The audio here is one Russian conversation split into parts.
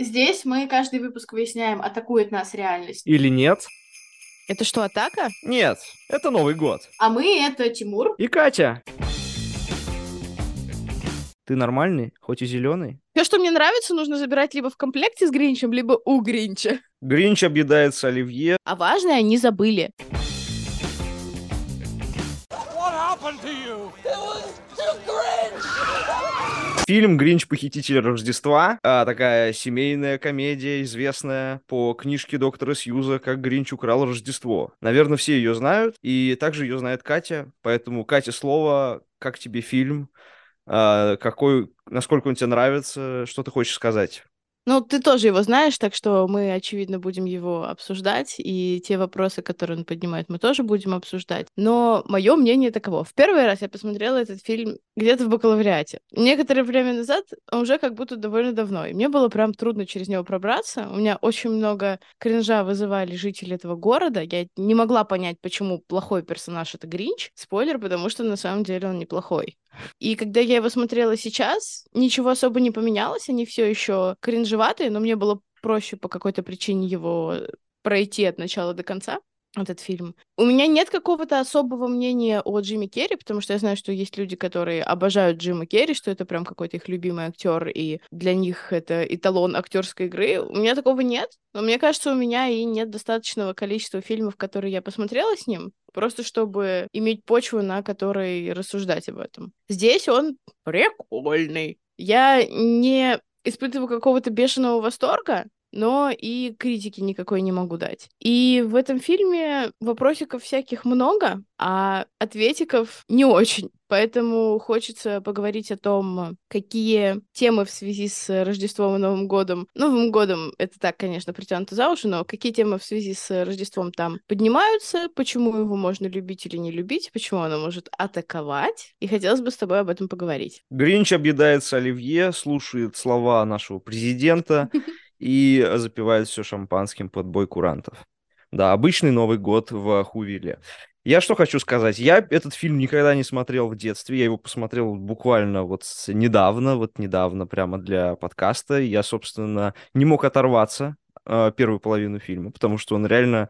Здесь мы каждый выпуск выясняем, атакует нас реальность. Или нет? Это что, атака? Нет, это Новый год. А мы — это Тимур. И Катя. Ты нормальный, хоть и зеленый? Все, что мне нравится, нужно забирать либо в комплекте с Гринчем, либо у Гринча. Гринч объедается оливье. А важное они забыли. Фильм «Гринч. Похититель Рождества». А, такая семейная комедия, известная по книжке доктора Сьюза «Как Гринч украл Рождество». Наверное, все ее знают, и также ее знает Катя. Поэтому, Катя, слово «Как тебе фильм?» а, какой, насколько он тебе нравится, что ты хочешь сказать? Ну, ты тоже его знаешь, так что мы, очевидно, будем его обсуждать, и те вопросы, которые он поднимает, мы тоже будем обсуждать. Но мое мнение таково. В первый раз я посмотрела этот фильм где-то в бакалавриате. Некоторое время назад, уже как будто довольно давно, и мне было прям трудно через него пробраться. У меня очень много кринжа вызывали жители этого города. Я не могла понять, почему плохой персонаж — это Гринч. Спойлер, потому что на самом деле он неплохой. И когда я его смотрела сейчас, ничего особо не поменялось, они все еще кринжеватые, но мне было проще по какой-то причине его пройти от начала до конца этот фильм. У меня нет какого-то особого мнения о Джимми Керри, потому что я знаю, что есть люди, которые обожают Джима Керри, что это прям какой-то их любимый актер, и для них это эталон актерской игры. У меня такого нет, но мне кажется, у меня и нет достаточного количества фильмов, которые я посмотрела с ним, просто чтобы иметь почву, на которой рассуждать об этом. Здесь он прикольный. Я не испытываю какого-то бешеного восторга, но и критики никакой не могу дать. И в этом фильме вопросиков всяких много, а ответиков не очень. Поэтому хочется поговорить о том, какие темы в связи с Рождеством и Новым годом, Новым годом это так, конечно, притянуто за уши, но какие темы в связи с Рождеством там поднимаются, почему его можно любить или не любить, почему оно может атаковать, и хотелось бы с тобой об этом поговорить. Гринч объедается оливье, слушает слова нашего президента, и запивает все шампанским под бой курантов. Да, обычный Новый год в Хувиле. Я что хочу сказать. Я этот фильм никогда не смотрел в детстве. Я его посмотрел буквально вот недавно, вот недавно прямо для подкаста. Я, собственно, не мог оторваться э, первую половину фильма, потому что он реально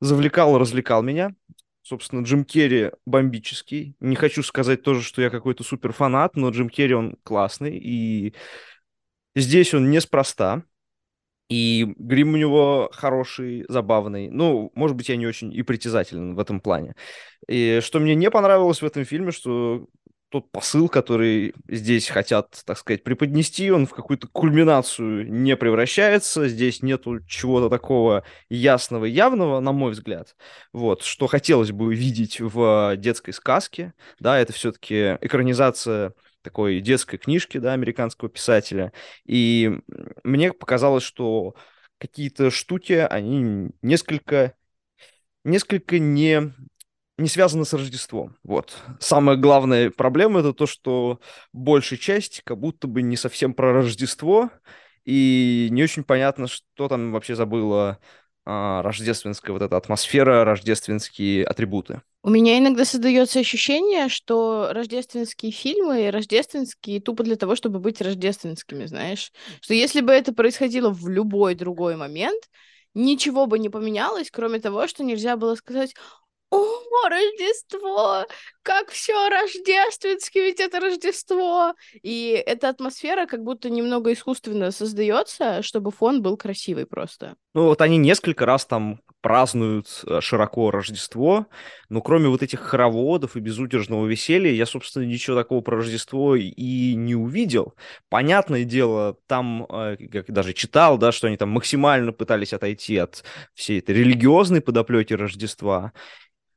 завлекал, развлекал меня. Собственно, Джим Керри бомбический. Не хочу сказать тоже, что я какой-то супер фанат, но Джим Керри, он классный. И здесь он неспроста. И грим у него хороший, забавный. Ну, может быть, я не очень и притязателен в этом плане. И что мне не понравилось в этом фильме, что тот посыл, который здесь хотят, так сказать, преподнести, он в какую-то кульминацию не превращается. Здесь нету чего-то такого ясного явного, на мой взгляд. Вот, что хотелось бы видеть в детской сказке. Да, это все-таки экранизация такой детской книжки, да, американского писателя. И мне показалось, что какие-то штуки, они несколько, несколько не, не связаны с Рождеством. Вот. Самая главная проблема это то, что большая часть как будто бы не совсем про Рождество, и не очень понятно, что там вообще забыла рождественская вот эта атмосфера, рождественские атрибуты. У меня иногда создается ощущение, что рождественские фильмы рождественские тупо для того, чтобы быть рождественскими, знаешь. Что если бы это происходило в любой другой момент, ничего бы не поменялось, кроме того, что нельзя было сказать, о, Рождество! Как все рождественски, ведь это Рождество! И эта атмосфера как будто немного искусственно создается, чтобы фон был красивый просто. Ну вот они несколько раз там празднуют э, широко Рождество, но кроме вот этих хороводов и безудержного веселья, я, собственно, ничего такого про Рождество и не увидел. Понятное дело, там, э, как даже читал, да, что они там максимально пытались отойти от всей этой религиозной подоплеки Рождества,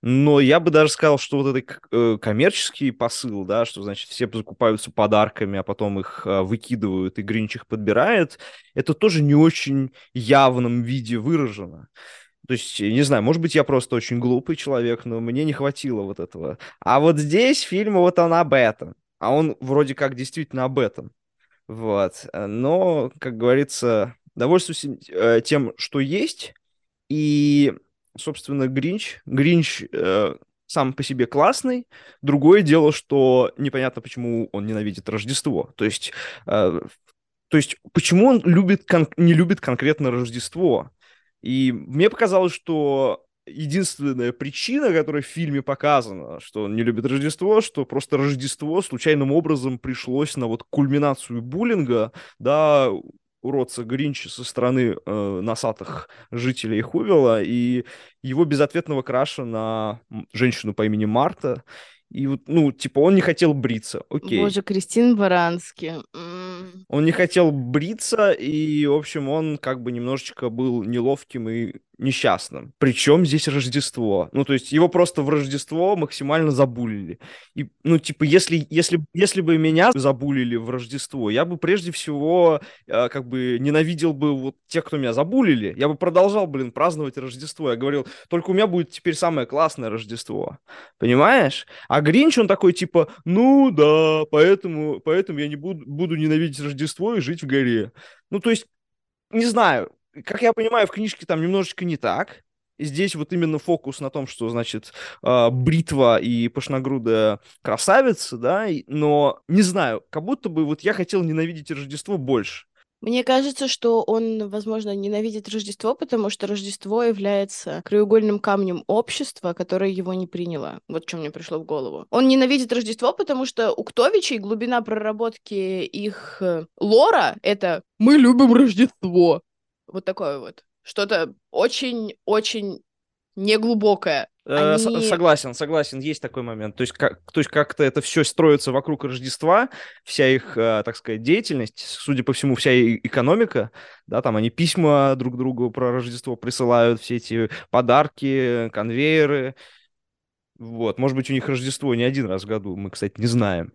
но я бы даже сказал, что вот этот э, коммерческий посыл, да, что, значит, все закупаются подарками, а потом их э, выкидывают, и Гринч их подбирает, это тоже не очень явном виде выражено. То есть, не знаю, может быть, я просто очень глупый человек, но мне не хватило вот этого. А вот здесь фильм, вот он об этом. А он вроде как действительно об этом. Вот. Но, как говорится, довольствуюсь э, тем, что есть. И собственно, Гринч. Гринч э, сам по себе классный. Другое дело, что непонятно, почему он ненавидит Рождество. То есть э, То есть почему он любит кон- не любит конкретно Рождество? И мне показалось, что единственная причина, которая в фильме показана, что он не любит Рождество, что просто Рождество случайным образом пришлось на вот кульминацию буллинга, да, уродца Гринча со стороны э, носатых жителей Хувела и его безответного краша на женщину по имени Марта. И вот, ну, типа, он не хотел бриться, окей. Боже, Кристин Барански. Он не хотел бриться, и, в общем, он как бы немножечко был неловким и несчастным. Причем здесь Рождество? Ну, то есть его просто в Рождество максимально забулили. И, ну, типа, если, если, если бы меня забулили в Рождество, я бы прежде всего э, как бы ненавидел бы вот тех, кто меня забулили. Я бы продолжал, блин, праздновать Рождество. Я говорил, только у меня будет теперь самое классное Рождество. Понимаешь? А Гринч, он такой, типа, ну да, поэтому, поэтому я не буду, буду ненавидеть Рождество и жить в горе. Ну, то есть, не знаю, как я понимаю, в книжке там немножечко не так. Здесь вот именно фокус на том, что, значит, э, бритва и пышногрудая красавица, да, но не знаю, как будто бы вот я хотел ненавидеть Рождество больше. Мне кажется, что он, возможно, ненавидит Рождество, потому что Рождество является краеугольным камнем общества, которое его не приняло. Вот что мне пришло в голову. Он ненавидит Рождество, потому что у Ктовичей глубина проработки их э, лора — это «мы любим Рождество». Вот такое вот. Что-то очень-очень неглубокое. Э, Они... Согласен, согласен, есть такой момент. То есть, как, то есть как-то это все строится вокруг Рождества, вся их, э, так сказать, деятельность, судя по всему, вся экономика, да, там они письма друг другу про Рождество присылают, все эти подарки, конвейеры. Вот, может быть, у них Рождество не один раз в году, мы, кстати, не знаем.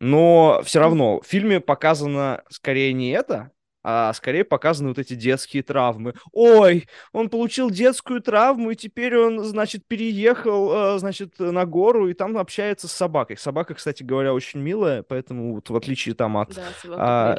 Но все равно в фильме показано скорее не это, а скорее показаны вот эти детские травмы. Ой, он получил детскую травму, и теперь он, значит, переехал, э, значит, на гору, и там общается с собакой. Собака, кстати говоря, очень милая, поэтому вот в отличие там от, да, а,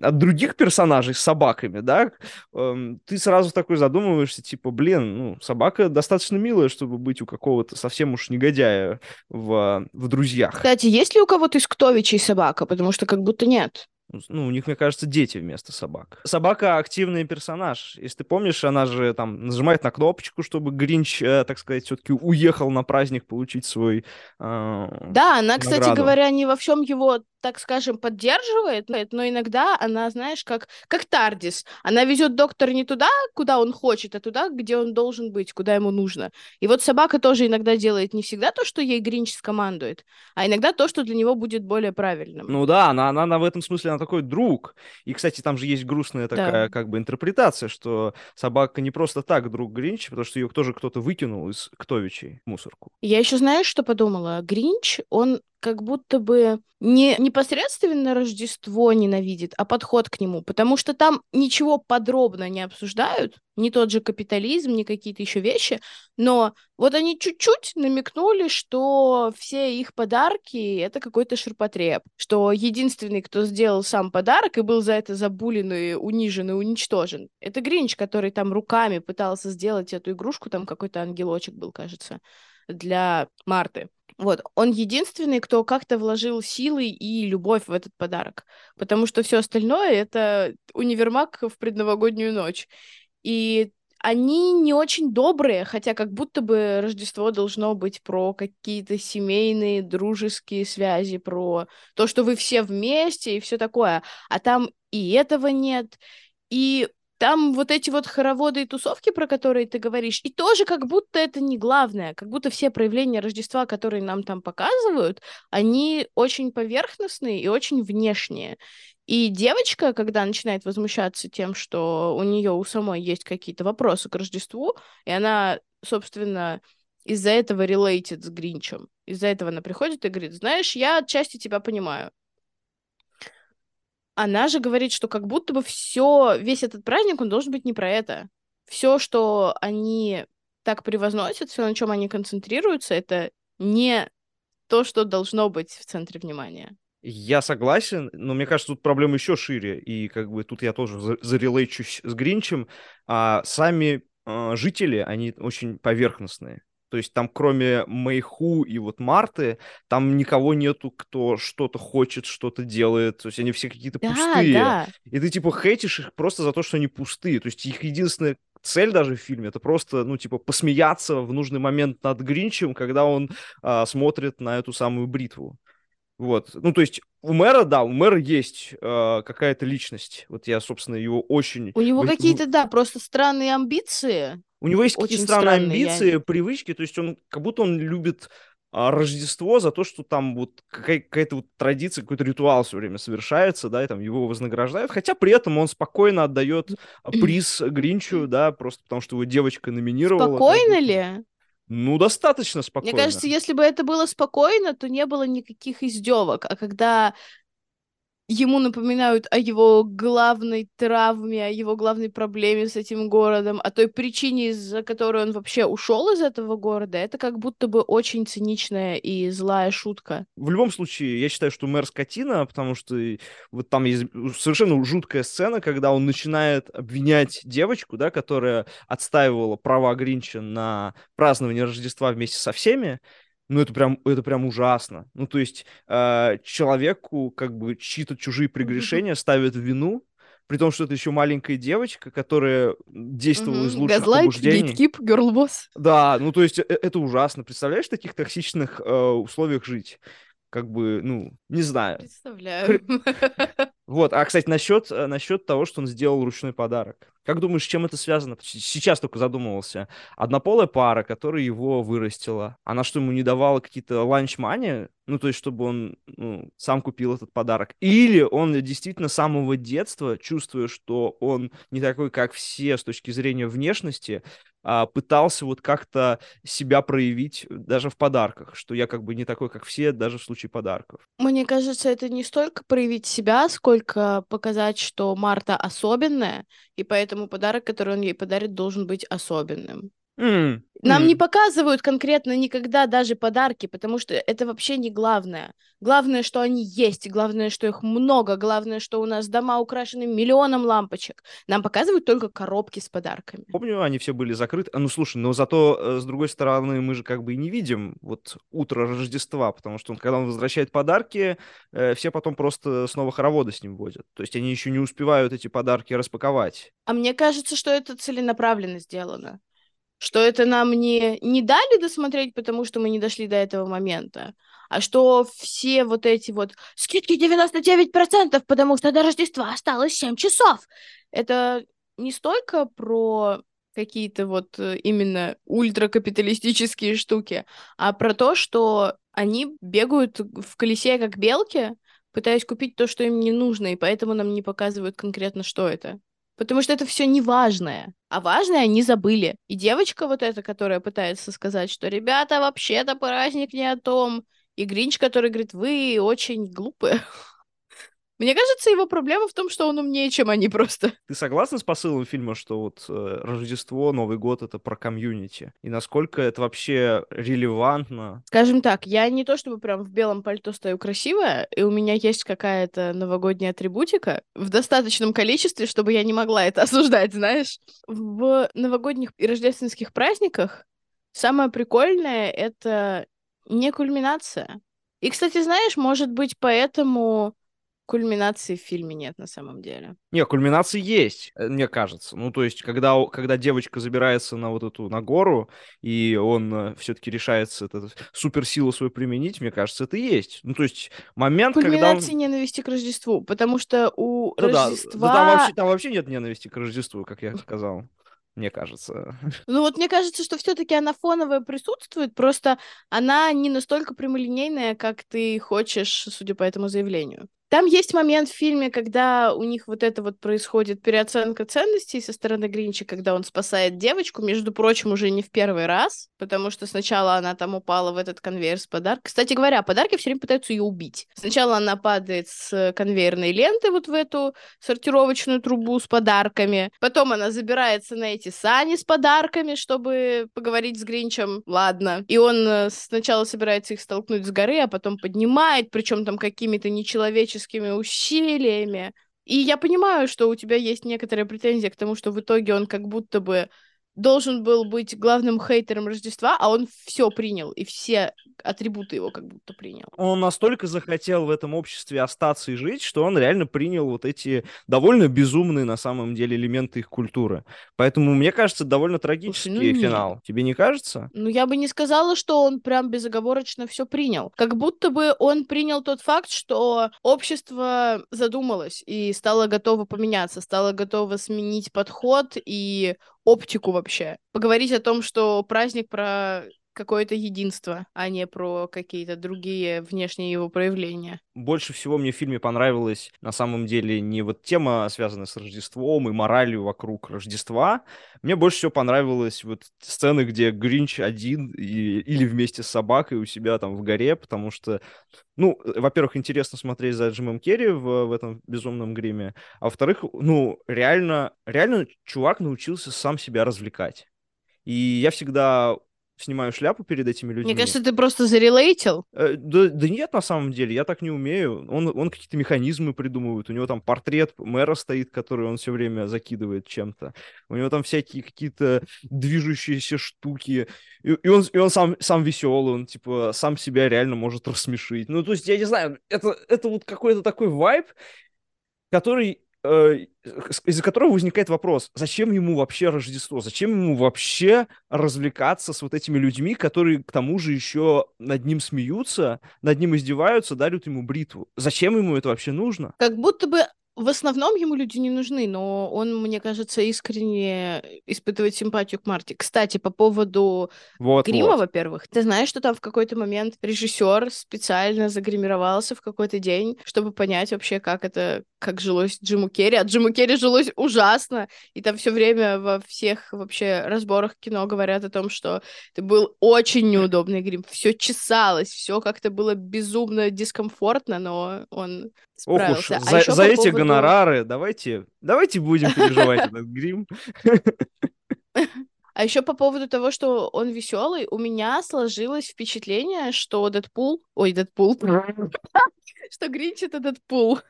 от других персонажей с собаками, да, эм, ты сразу такой задумываешься, типа, блин, ну, собака достаточно милая, чтобы быть у какого-то совсем уж негодяя в, в друзьях. Кстати, есть ли у кого-то из Ктовичей собака? Потому что как будто нет. Ну, у них, мне кажется, дети вместо собак. Собака активный персонаж. Если ты помнишь, она же там нажимает на кнопочку, чтобы Гринч, э, так сказать, все-таки уехал на праздник получить свой. Э, да, она, награду. кстати говоря, не во всем его так скажем, поддерживает, но иногда она, знаешь, как, как Тардис. Она везет доктора не туда, куда он хочет, а туда, где он должен быть, куда ему нужно. И вот собака тоже иногда делает не всегда то, что ей Гринч скомандует, а иногда то, что для него будет более правильным. Ну да, она, она, она в этом смысле, она такой друг. И, кстати, там же есть грустная такая, да. как бы, интерпретация, что собака не просто так друг Гринч, потому что ее тоже кто-то выкинул из Ктовичей мусорку. Я еще знаешь, что подумала? Гринч, он как будто бы не непосредственно Рождество ненавидит, а подход к нему, потому что там ничего подробно не обсуждают, не тот же капитализм, ни какие-то еще вещи, но вот они чуть-чуть намекнули, что все их подарки — это какой-то ширпотреб, что единственный, кто сделал сам подарок и был за это забулен и унижен и уничтожен, это Гринч, который там руками пытался сделать эту игрушку, там какой-то ангелочек был, кажется, для Марты. Вот, он единственный, кто как-то вложил силы и любовь в этот подарок, потому что все остальное это универмаг в предновогоднюю ночь. И они не очень добрые, хотя как будто бы Рождество должно быть про какие-то семейные, дружеские связи, про то, что вы все вместе и все такое. А там и этого нет. И там вот эти вот хороводы и тусовки, про которые ты говоришь, и тоже как будто это не главное, как будто все проявления Рождества, которые нам там показывают, они очень поверхностные и очень внешние. И девочка, когда начинает возмущаться тем, что у нее у самой есть какие-то вопросы к Рождеству, и она, собственно, из-за этого релейтит с Гринчем. Из-за этого она приходит и говорит, знаешь, я отчасти тебя понимаю она же говорит, что как будто бы все, весь этот праздник, он должен быть не про это. Все, что они так превозносят, все, на чем они концентрируются, это не то, что должно быть в центре внимания. Я согласен, но мне кажется, тут проблема еще шире, и как бы тут я тоже зарелейчусь с Гринчем. А сами э, жители, они очень поверхностные. То есть там кроме Мэйху и вот Марты, там никого нету, кто что-то хочет, что-то делает. То есть они все какие-то Да, пустые. да. И ты типа хейтишь их просто за то, что они пустые. То есть их единственная цель даже в фильме это просто, ну, типа, посмеяться в нужный момент над Гринчем, когда он а, смотрит на эту самую бритву. Вот. Ну, то есть у мэра, да, у мэра есть э, какая-то личность. Вот я, собственно, его очень... У него какие-то, да, просто странные амбиции. У него есть какие-то странные странные, я- амбиции, привычки, то есть он как будто он любит а, Рождество за то, что там вот какая- какая-то вот традиция, какой-то ритуал все время совершается, да, и там его вознаграждают, хотя при этом он спокойно отдает а, приз Гринчу, да, просто потому что его девочка номинировала. Спокойно бы. ли? Ну, достаточно спокойно. Мне кажется, если бы это было спокойно, то не было никаких издевок. А когда ему напоминают о его главной травме, о его главной проблеме с этим городом, о той причине, из-за которой он вообще ушел из этого города, это как будто бы очень циничная и злая шутка. В любом случае, я считаю, что мэр скотина, потому что вот там есть совершенно жуткая сцена, когда он начинает обвинять девочку, да, которая отстаивала права Гринча на празднование Рождества вместе со всеми. Ну, это прям, это прям ужасно. Ну, то есть э, человеку как бы чьи-то чужие прегрешения ставят в вину, при том, что это еще маленькая девочка, которая действовала из лучших Газлайт, побуждений. гейткип, герлбосс. Да, ну то есть э- это ужасно. Представляешь, в таких токсичных э, условиях жить? Как бы, ну, не знаю. Представляю. Вот, а, кстати, насчет, э, насчет того, что он сделал ручной подарок. Как думаешь, с чем это связано? Сейчас только задумывался. Однополая пара, которая его вырастила, она что, ему не давала какие-то ланч-мани? Ну, то есть, чтобы он ну, сам купил этот подарок. Или он действительно с самого детства, чувствуя, что он не такой, как все с точки зрения внешности, а, пытался вот как-то себя проявить даже в подарках, что я как бы не такой, как все, даже в случае подарков. Мне кажется, это не столько проявить себя, сколько показать, что Марта особенная, и поэтому подарок, который он ей подарит, должен быть особенным. М, Нам м. не показывают конкретно никогда даже подарки, потому что это вообще не главное. Главное, что они есть, главное, что их много, главное, что у нас дома украшены миллионом лампочек. Нам показывают только коробки с подарками. Помню, они все были закрыты. А, Ну, слушай, но зато, э, с другой стороны, мы же как бы и не видим вот утро Рождества, потому что он, когда он возвращает подарки, э, все потом просто снова хороводы с ним водят. То есть они еще не успевают эти подарки распаковать. А мне кажется, что это целенаправленно сделано. Что это нам не, не дали досмотреть, потому что мы не дошли до этого момента, а что все вот эти вот скидки 99%, потому что до Рождества осталось 7 часов. Это не столько про какие-то вот э, именно ультракапиталистические штуки, а про то, что они бегают в колесе как белки, пытаясь купить то, что им не нужно, и поэтому нам не показывают конкретно, что это. Потому что это все не важное. А важное они забыли. И девочка вот эта, которая пытается сказать, что ребята, вообще-то праздник не о том. И Гринч, который говорит, вы очень глупые. Мне кажется, его проблема в том, что он умнее, чем они просто. Ты согласна с посылом фильма, что вот э, Рождество, Новый год — это про комьюнити? И насколько это вообще релевантно? Скажем так, я не то чтобы прям в белом пальто стою красивая, и у меня есть какая-то новогодняя атрибутика в достаточном количестве, чтобы я не могла это осуждать, знаешь. В новогодних и рождественских праздниках самое прикольное — это не кульминация. И, кстати, знаешь, может быть, поэтому кульминации в фильме нет на самом деле. Не, кульминации есть, э, мне кажется. Ну, то есть, когда, когда девочка забирается на вот эту, на гору, и он все-таки решается эту суперсилу свою применить, мне кажется, это и есть. Ну, то есть, момент, когда он... Кульминации ненависти к Рождеству, потому что у Да, да, Рождества... да там, вообще, там вообще нет ненависти к Рождеству, как я сказал. Мне кажется. Ну вот мне кажется, что все-таки она фоновая присутствует, просто она не настолько прямолинейная, как ты хочешь, судя по этому заявлению. Там есть момент в фильме, когда у них вот это вот происходит переоценка ценностей со стороны Гринча, когда он спасает девочку, между прочим, уже не в первый раз, потому что сначала она там упала в этот конвейер с подарком. Кстати говоря, подарки все время пытаются ее убить. Сначала она падает с конвейерной ленты вот в эту сортировочную трубу с подарками, потом она забирается на эти сани с подарками, чтобы поговорить с Гринчем. Ладно. И он э, сначала собирается их столкнуть с горы, а потом поднимает, причем там какими-то нечеловеческими усилиями. И я понимаю, что у тебя есть некоторая претензия к тому, что в итоге он как будто бы должен был быть главным хейтером Рождества, а он все принял, и все атрибуты его как будто принял. Он настолько захотел в этом обществе остаться и жить, что он реально принял вот эти довольно безумные на самом деле элементы их культуры. Поэтому, мне кажется, довольно трагический Слушай, ну финал. Нет. Тебе не кажется? Ну, я бы не сказала, что он прям безоговорочно все принял. Как будто бы он принял тот факт, что общество задумалось и стало готово поменяться, стало готово сменить подход и оптику вообще. Поговорить о том, что праздник про какое-то единство, а не про какие-то другие внешние его проявления. Больше всего мне в фильме понравилась на самом деле не вот тема, связанная с Рождеством и моралью вокруг Рождества. Мне больше всего понравилась вот сцены, где Гринч один и, или вместе с собакой у себя там в горе, потому что, ну, во-первых, интересно смотреть за Джимом Керри в, в этом безумном гриме, а во-вторых, ну, реально, реально чувак научился сам себя развлекать. И я всегда снимаю шляпу перед этими людьми. Мне кажется, ты просто зарелейтил. Э, да, да нет, на самом деле, я так не умею. Он, он какие-то механизмы придумывает. У него там портрет мэра стоит, который он все время закидывает чем-то. У него там всякие какие-то движущиеся штуки. И, и он, и он сам, сам веселый, он типа сам себя реально может рассмешить. Ну, то есть, я не знаю, это, это вот какой-то такой вайб, который из-за которого возникает вопрос, зачем ему вообще Рождество, зачем ему вообще развлекаться с вот этими людьми, которые к тому же еще над ним смеются, над ним издеваются, дарят ему бритву. Зачем ему это вообще нужно? Как будто бы в основном ему люди не нужны, но он, мне кажется, искренне испытывает симпатию к Марте. Кстати, по поводу вот, грима, вот. во-первых, ты знаешь, что там в какой-то момент режиссер специально загримировался в какой-то день, чтобы понять вообще, как это, как жилось Джиму Керри. А Джиму Керри жилось ужасно, и там все время во всех вообще разборах кино говорят о том, что это был очень неудобный грим, все чесалось, все как-то было безумно дискомфортно, но он справился. Ох уж, а за, за эти поводу... гонорары давайте, давайте будем переживать этот грим. А еще по поводу того, что он веселый, у меня сложилось впечатление, что Дэдпул... Ой, Дэдпул. Что Гринч — это Дэдпул.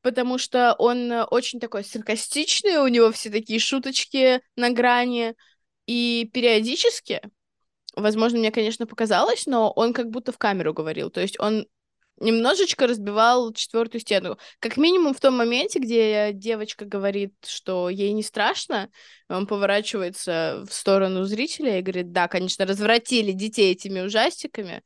Потому что он очень такой саркастичный, у него все такие шуточки на грани. И периодически, возможно, мне, конечно, показалось, но он как будто в камеру говорил. То есть он немножечко разбивал четвертую стену. Как минимум в том моменте, где девочка говорит, что ей не страшно, он поворачивается в сторону зрителя и говорит, да, конечно, развратили детей этими ужастиками.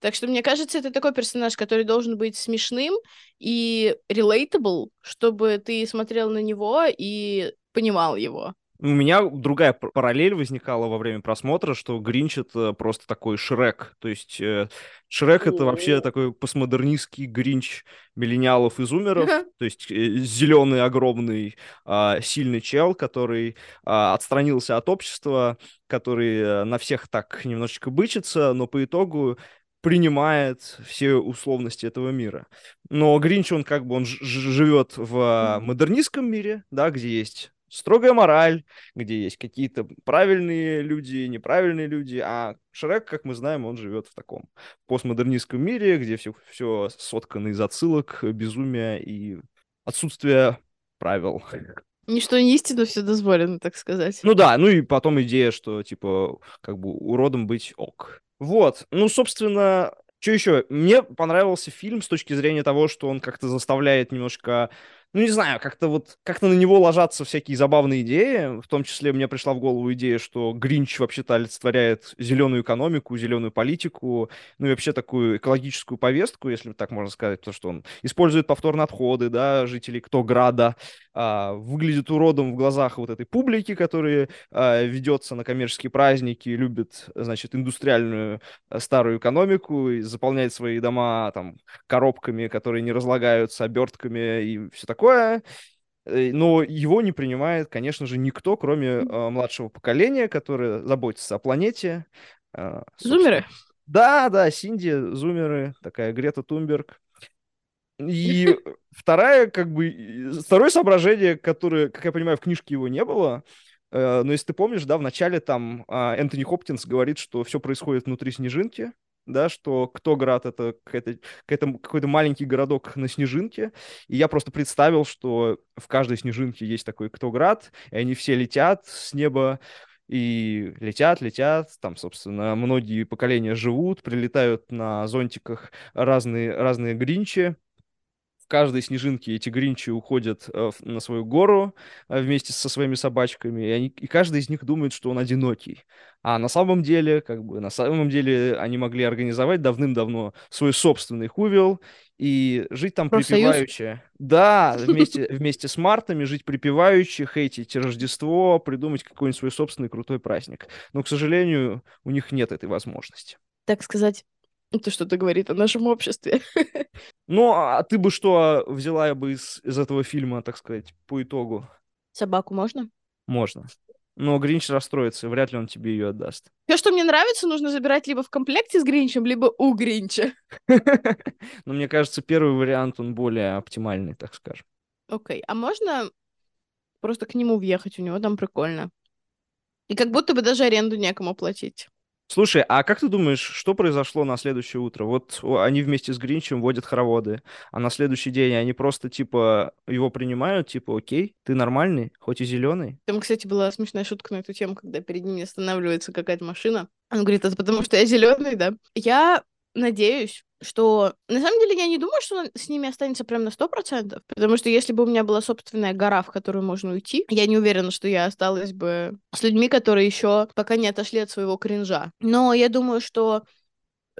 Так что, мне кажется, это такой персонаж, который должен быть смешным и relatable, чтобы ты смотрел на него и понимал его. У меня другая параллель возникала во время просмотра, что Гринч это просто такой Шрек. То есть э, Шрек это вообще такой постмодернистский Гринч миллениалов и зумеров. То есть э, зеленый огромный э, сильный чел, который э, отстранился от общества, который э, на всех так немножечко бычится, но по итогу принимает все условности этого мира. Но Гринч, он как бы, он живет в модернистском мире, да, где есть строгая мораль, где есть какие-то правильные люди, неправильные люди, а Шрек, как мы знаем, он живет в таком постмодернистском мире, где все, все соткано из отсылок, безумия и отсутствия правил. Ничто не истина, все дозволено, так сказать. Ну да, ну и потом идея, что, типа, как бы уродом быть ок. Вот, ну, собственно, что еще? Мне понравился фильм с точки зрения того, что он как-то заставляет немножко ну, не знаю, как-то вот, как-то на него ложатся всякие забавные идеи. В том числе мне пришла в голову идея, что Гринч вообще-то олицетворяет зеленую экономику, зеленую политику, ну и вообще такую экологическую повестку, если так можно сказать, то, что он использует повторные отходы, да, жителей Ктограда, а, выглядит уродом в глазах вот этой публики, которая а, ведется на коммерческие праздники, любит, значит, индустриальную а, старую экономику и заполняет свои дома там коробками, которые не разлагаются, обертками и все такое. Э, но его не принимает, конечно же, никто, кроме э, младшего поколения, которое заботится о планете. Э, зумеры? Да, да, Синди, зумеры, такая Грета Тумберг. И вторая, как бы, второе соображение, которое, как я понимаю, в книжке его не было, но если ты помнишь, да, в начале там Энтони Хопкинс говорит, что все происходит внутри снежинки, да, что Ктоград — это какой-то, какой-то маленький городок на Снежинке, и я просто представил, что в каждой Снежинке есть такой Ктоград, и они все летят с неба и летят, летят, там, собственно, многие поколения живут, прилетают на зонтиках разные, разные гринчи, каждой снежинке эти гринчи уходят э, на свою гору э, вместе со своими собачками, и, они, и каждый из них думает, что он одинокий. А на самом деле, как бы, на самом деле они могли организовать давным-давно свой собственный хувел и жить там припеваючи. Да, вместе, вместе с мартами жить припеваючи, хейтить Рождество, придумать какой-нибудь свой собственный крутой праздник. Но, к сожалению, у них нет этой возможности. Так сказать, это что-то говорит о нашем обществе. Ну, а ты бы что взяла бы из, из этого фильма, так сказать, по итогу? Собаку можно? Можно. Но Гринч расстроится, вряд ли он тебе ее отдаст. Все, что мне нравится, нужно забирать либо в комплекте с Гринчем, либо у Гринча. Но мне кажется, первый вариант, он более оптимальный, так скажем. Окей, а можно просто к нему въехать? У него там прикольно. И как будто бы даже аренду некому платить. Слушай, а как ты думаешь, что произошло на следующее утро? Вот они вместе с Гринчем водят хороводы, а на следующий день они просто, типа, его принимают, типа, окей, ты нормальный, хоть и зеленый. Там, кстати, была смешная шутка на эту тему, когда перед ними останавливается какая-то машина. Он говорит, это потому что я зеленый, да? Я надеюсь, что на самом деле я не думаю, что с ними останется прям на сто процентов, потому что если бы у меня была собственная гора, в которую можно уйти, я не уверена, что я осталась бы с людьми, которые еще пока не отошли от своего кринжа. Но я думаю, что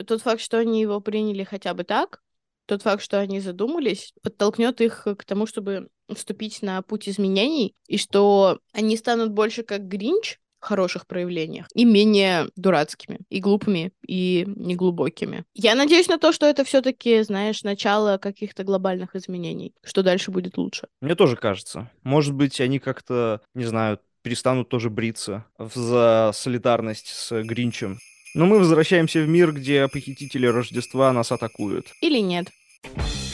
тот факт, что они его приняли хотя бы так, тот факт, что они задумались, подтолкнет их к тому, чтобы вступить на путь изменений, и что они станут больше как Гринч, хороших проявлениях и менее дурацкими, и глупыми, и неглубокими. Я надеюсь на то, что это все-таки, знаешь, начало каких-то глобальных изменений, что дальше будет лучше. Мне тоже кажется. Может быть, они как-то, не знаю, перестанут тоже бриться за солидарность с Гринчем. Но мы возвращаемся в мир, где похитители Рождества нас атакуют. Или нет. Нет.